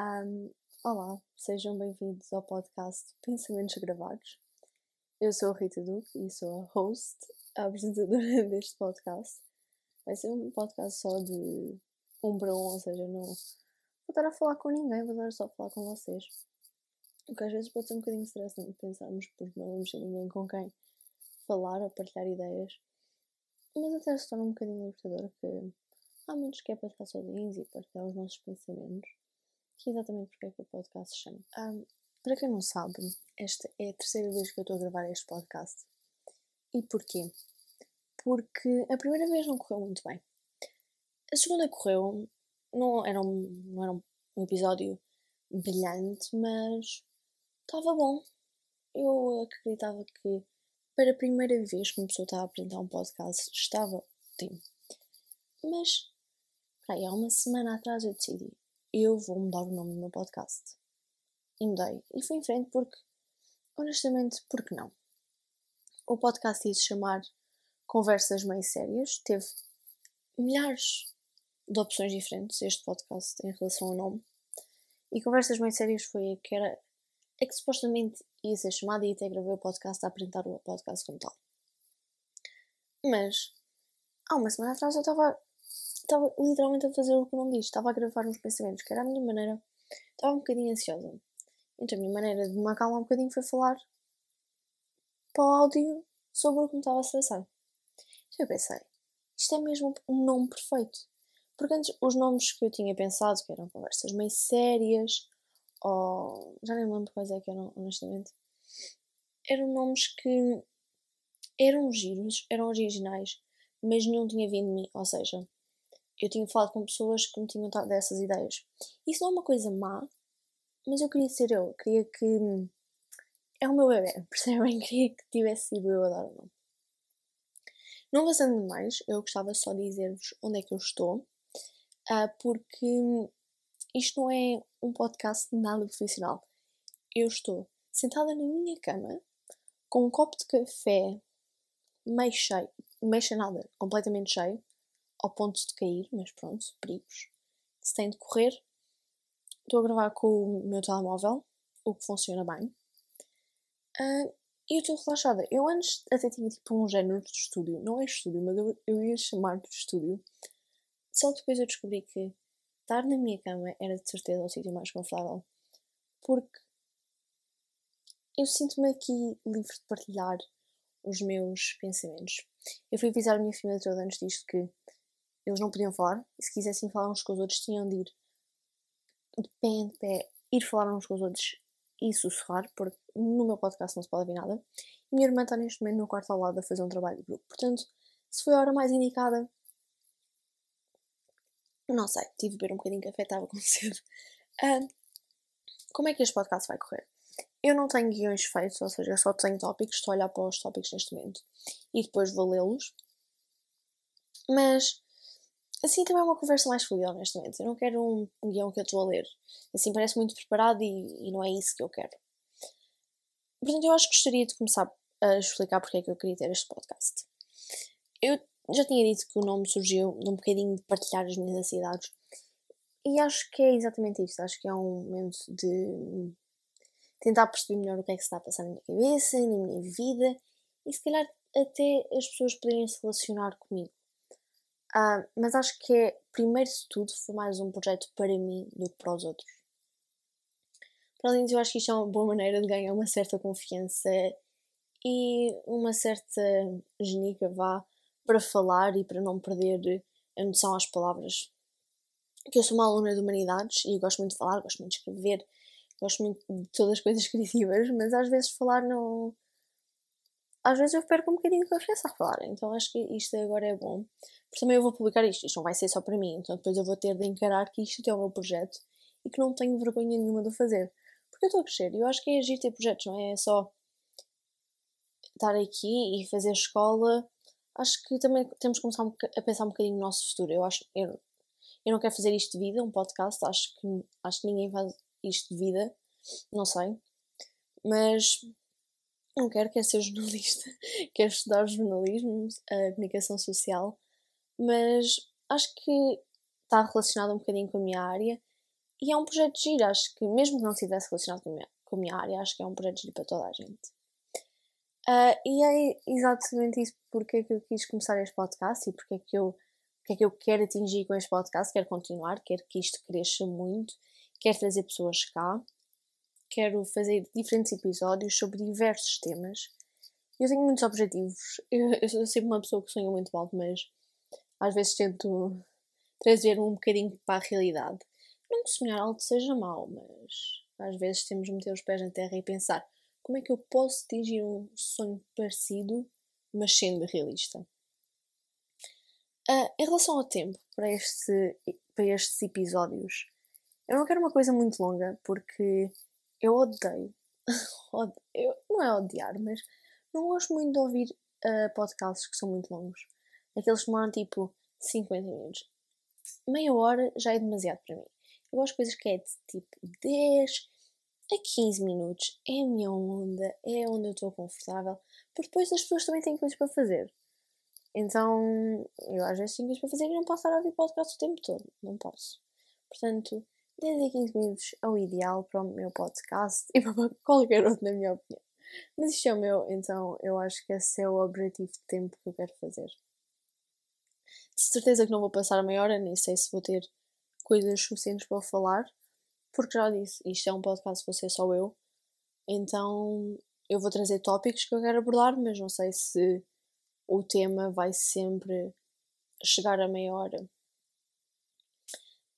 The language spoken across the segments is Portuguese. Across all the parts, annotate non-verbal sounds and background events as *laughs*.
Um, olá, sejam bem-vindos ao podcast Pensamentos Gravados. Eu sou a Rita Duque e sou a host, a apresentadora *laughs* deste podcast. Vai ser um podcast só de um para um, ou seja, não vou estar a falar com ninguém, vou estar só a falar com vocês. O que às vezes pode ser um bocadinho estressante pensarmos porque não vamos ter ninguém com quem falar ou partilhar ideias. Mas até se torna um bocadinho libertador que há muitos que é para estar sozinhos e partilhar os nossos pensamentos que é exatamente porque é que o podcast se chama. Um, para quem não sabe, esta é a terceira vez que eu estou a gravar este podcast. E porquê? Porque a primeira vez não correu muito bem. A segunda correu, não era um, não era um episódio brilhante, mas estava bom. Eu acreditava que para a primeira vez que uma pessoa estava a apresentar um podcast estava ótimo. Mas, aí, há uma semana atrás eu decidi, eu vou mudar o nome do meu podcast. E mudei. E fui em frente porque, honestamente, porque não? O podcast ia se chamar Conversas Meio Sérias. Teve milhares de opções diferentes este podcast em relação ao nome. E Conversas Meio Sérias foi a que era a que supostamente ia ser chamada e até gravei o podcast a apresentar o podcast como tal. Mas, há uma semana atrás eu estava estava literalmente a fazer o que não disse, estava a gravar uns pensamentos, que era a minha maneira, estava um bocadinho ansiosa. Então a minha maneira de me acalmar um bocadinho foi falar para o áudio sobre o que me estava a estressar. Então eu pensei, isto é mesmo um nome perfeito. Porque antes os nomes que eu tinha pensado, que eram conversas meio sérias, ou já nem me lembro quais é que eram, honestamente, eram nomes que eram giros, eram originais, mas não tinha vindo de mim. Ou seja, eu tinha falado com pessoas que me tinham dado dessas ideias. Isso não é uma coisa má, mas eu queria ser eu, queria que. É o meu bebê, *laughs* percebem? Queria que tivesse sido eu a dar o nome. Não avançando mais, eu gostava só de dizer-vos onde é que eu estou, uh, porque isto não é um podcast nada profissional. Eu estou sentada na minha cama, com um copo de café meio cheio, meio cheio nada, completamente cheio, ao ponto de cair, mas pronto, perigos que se tem de correr. Estou a gravar com o meu telemóvel, o que funciona bem. Uh, e eu estou relaxada. Eu antes até tinha tipo um género de estúdio. Não é estúdio, mas eu, eu ia chamar de estúdio. Só depois eu descobri que estar na minha cama era de certeza o sítio mais confortável. Porque eu sinto-me aqui livre de partilhar os meus pensamentos. Eu fui avisar a minha família toda antes disto que eles não podiam falar, e se quisessem falar uns com os outros, tinham de ir de pé em pé, ir falar uns com os outros e sussurrar, porque no meu podcast não se pode ouvir nada. E minha irmã está neste momento no quarto ao lado a fazer um trabalho de grupo. Portanto, se foi a hora mais indicada, não sei, tive de beber um bocadinho de café, estava com *laughs* cedo. Uh, como é que este podcast vai correr? Eu não tenho guiões feitos, ou seja, eu só tenho tópicos, estou a olhar para os tópicos neste momento e depois vou lê-los. Mas assim também é uma conversa mais fluida, honestamente. Eu não quero um, um guião que eu estou a ler. Assim parece muito preparado e, e, não é isso que eu quero. Portanto, eu acho que gostaria de começar a explicar porque é que eu queria ter este podcast. Eu já tinha dito que o nome surgiu de um bocadinho de partilhar as minhas ansiedades. E acho que é exatamente isso. Acho que é um momento de tentar perceber melhor o que é que se está a passar na minha cabeça, na minha vida e se calhar até as pessoas poderem se relacionar comigo. Uh, mas acho que é, primeiro de tudo, foi mais um projeto para mim do que para os outros. Para além disso, eu acho que isto é uma boa maneira de ganhar uma certa confiança e uma certa genica, vá, para falar e para não perder a noção às palavras. Que eu sou uma aluna de humanidades e gosto muito de falar, gosto muito de escrever, gosto muito de todas as coisas *laughs* criativas, mas às vezes falar não. Às vezes eu perco um bocadinho de confiança a falar, então acho que isto agora é bom porque também eu vou publicar isto, isto não vai ser só para mim, então depois eu vou ter de encarar que isto é o meu projeto e que não tenho vergonha nenhuma de o fazer. Porque eu estou a crescer e eu acho que é agir ter projetos, não é? É só estar aqui e fazer escola. Acho que também temos que começar a pensar um bocadinho no nosso futuro. Eu acho eu, eu não quero fazer isto de vida, um podcast, acho que, acho que ninguém faz isto de vida, não sei. Mas não quero, quero ser jornalista, *laughs* quero estudar jornalismo, a comunicação social mas acho que está relacionado um bocadinho com a minha área e é um projeto de giro, acho que mesmo que não estivesse relacionado com a, minha, com a minha área, acho que é um projeto de giro para toda a gente. Uh, e é exatamente isso porque é que eu quis começar este podcast e porque é que eu, porque é que eu quero atingir com este podcast, quero continuar, quero que isto cresça muito, quero trazer pessoas cá, quero fazer diferentes episódios sobre diversos temas. Eu tenho muitos objetivos, eu, eu sou sempre uma pessoa que sonha muito alto, mas às vezes tento trazer um bocadinho para a realidade. Não que sonhar alto seja mau, mas às vezes temos de meter os pés na terra e pensar como é que eu posso atingir um sonho parecido, mas sendo realista? Uh, em relação ao tempo para, este, para estes episódios, eu não quero uma coisa muito longa porque eu odeio, *laughs* eu, não é odiar, mas não gosto muito de ouvir uh, podcasts que são muito longos. Aqueles que demoram tipo 50 minutos. Meia hora já é demasiado para mim. Eu gosto de coisas que é de tipo 10, a 15 minutos é a minha onda, é onde eu estou confortável, porque depois as pessoas também têm coisas para fazer. Então, eu às vezes tenho coisas para fazer e não posso estar a ouvir podcast o tempo todo. Não posso. Portanto, 10 a 15 minutos é o ideal para o meu podcast *laughs* e para qualquer outro, na minha opinião. Mas isto é o meu, então eu acho que esse é o objetivo de tempo que eu quero fazer. De certeza que não vou passar a meia hora, nem sei se vou ter coisas suficientes para falar, porque já disse, isto é um podcast, vou ser só eu, então eu vou trazer tópicos que eu quero abordar, mas não sei se o tema vai sempre chegar a meia hora.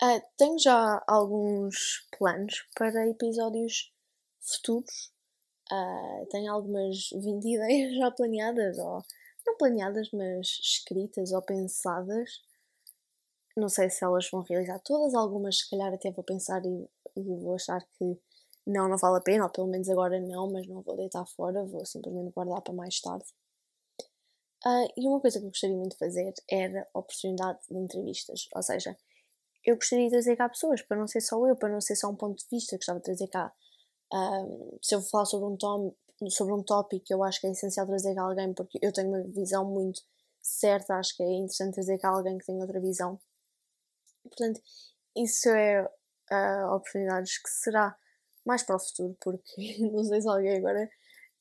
Uh, tenho já alguns planos para episódios futuros. Uh, tenho algumas *laughs* 20 ideias já planeadas, ou não planeadas, mas escritas ou pensadas. Não sei se elas vão realizar todas, algumas se calhar até vou pensar e, e vou achar que não, não vale a pena, ou pelo menos agora não, mas não vou deitar fora, vou simplesmente guardar para mais tarde. Uh, e uma coisa que eu gostaria muito de fazer era a oportunidade de entrevistas, ou seja, eu gostaria de trazer cá pessoas, para não ser só eu, para não ser só um ponto de vista, gostava de trazer cá. Uh, se eu falar sobre um, tom, sobre um tópico, eu acho que é essencial trazer cá alguém, porque eu tenho uma visão muito certa, acho que é interessante trazer cá alguém que tenha outra visão. Portanto, isso é uh, oportunidades que será mais para o futuro, porque *laughs* não sei se alguém agora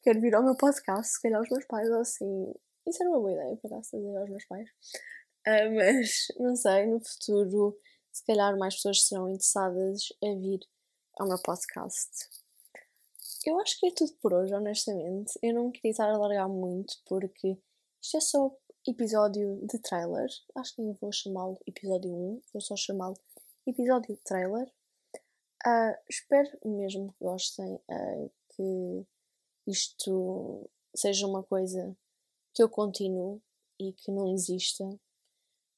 quer vir ao meu podcast, se calhar os meus pais ou assim. Isso era uma boa ideia, para trazer aos meus pais. Uh, mas não sei, no futuro, se calhar mais pessoas serão interessadas a vir ao meu podcast. Eu acho que é tudo por hoje, honestamente. Eu não queria estar a largar muito, porque isto é só episódio de trailer. Acho que nem vou chamá-lo episódio 1, vou só chamá-lo episódio trailer. Uh, espero mesmo que gostem, uh, que isto seja uma coisa que eu continue e que não desista,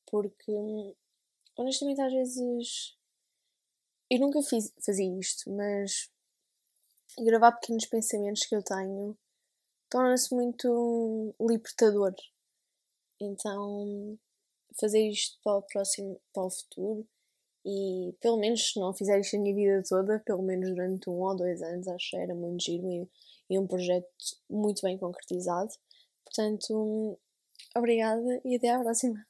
porque honestamente às vezes eu nunca fiz, fazia isto, mas gravar pequenos pensamentos que eu tenho torna-se muito libertador então, fazer isto para o próximo, para o futuro e pelo menos se não fizer isto a minha vida toda, pelo menos durante um ou dois anos, acho que era muito giro e, e um projeto muito bem concretizado. Portanto, obrigada e até à próxima.